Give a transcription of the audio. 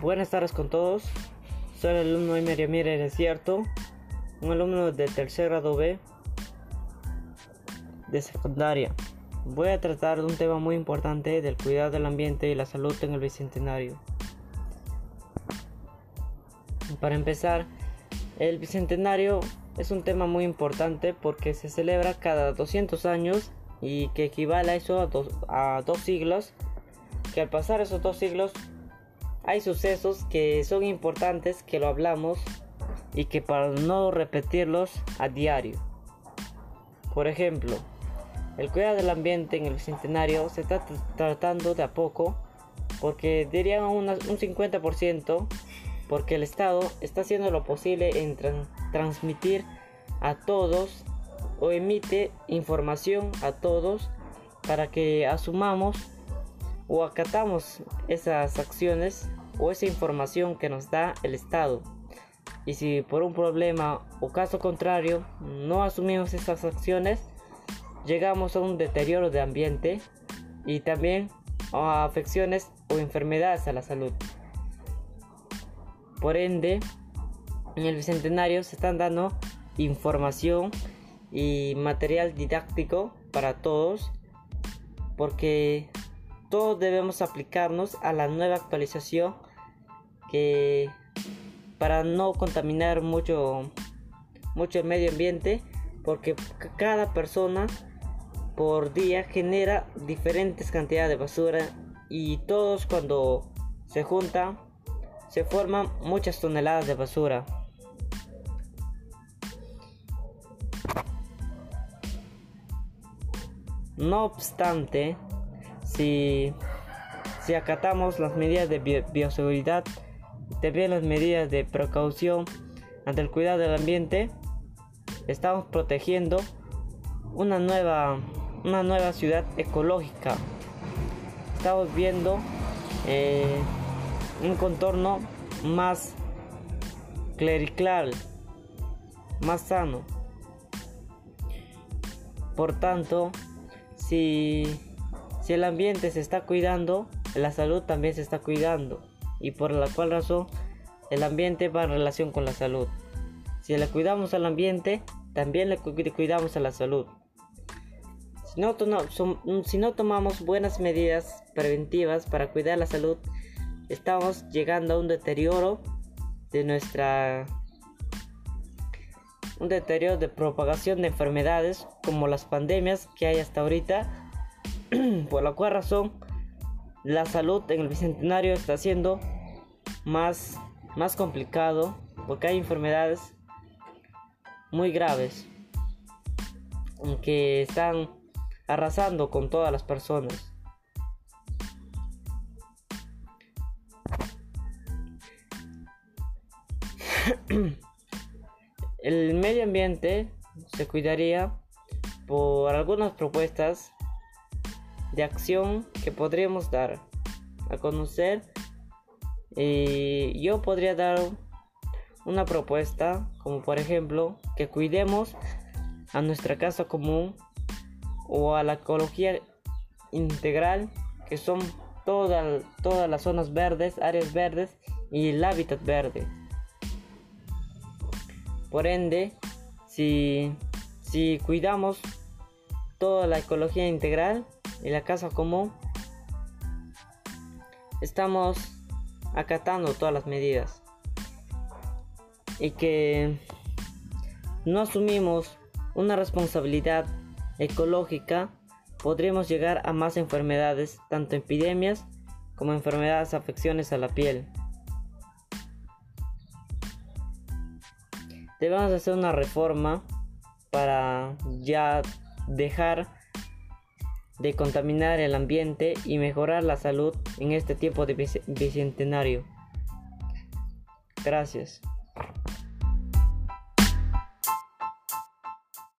Buenas tardes con todos. Soy el alumno Emery Mire Desierto, un alumno de tercer grado B de secundaria. Voy a tratar de un tema muy importante del cuidado del ambiente y la salud en el bicentenario. Para empezar, el bicentenario es un tema muy importante porque se celebra cada 200 años y que equivale a eso a dos, a dos siglos. Que al pasar esos dos siglos hay sucesos que son importantes que lo hablamos y que para no repetirlos a diario. Por ejemplo, el cuidado del ambiente en el bicentenario se está tratando de a poco porque diría un 50% porque el Estado está haciendo lo posible en transmitir a todos o emite información a todos para que asumamos o acatamos esas acciones o esa información que nos da el Estado. Y si por un problema o caso contrario no asumimos esas acciones, llegamos a un deterioro de ambiente y también a afecciones o enfermedades a la salud. Por ende, en el Bicentenario se están dando información y material didáctico para todos porque todos debemos aplicarnos a la nueva actualización que para no contaminar mucho mucho el medio ambiente porque cada persona por día genera diferentes cantidades de basura y todos cuando se juntan se forman muchas toneladas de basura. No obstante, si, si acatamos las medidas de bioseguridad, también las medidas de precaución ante el cuidado del ambiente, estamos protegiendo una nueva, una nueva ciudad ecológica. Estamos viendo eh, un contorno más clerical, más sano. Por tanto, si, si el ambiente se está cuidando, la salud también se está cuidando. Y por la cual razón el ambiente va en relación con la salud. Si le cuidamos al ambiente, también le cuidamos a la salud. Si no, tomamos buenas medidas preventivas para cuidar la salud, estamos llegando a un deterioro de nuestra un deterioro de propagación de enfermedades como las pandemias que hay hasta ahorita por la cual razón la salud en el bicentenario está siendo más más complicado porque hay enfermedades muy graves que están arrasando con todas las personas. El medio ambiente se cuidaría por algunas propuestas de acción que podríamos dar a conocer. Y yo podría dar una propuesta como por ejemplo que cuidemos a nuestra casa común o a la ecología integral que son todas todas las zonas verdes áreas verdes y el hábitat verde. Por ende, si, si cuidamos toda la ecología integral y la casa común, estamos acatando todas las medidas. Y que no asumimos una responsabilidad ecológica, podremos llegar a más enfermedades, tanto epidemias como enfermedades, afecciones a la piel. debemos hacer una reforma para ya dejar de contaminar el ambiente y mejorar la salud en este tiempo de bicentenario. Gracias.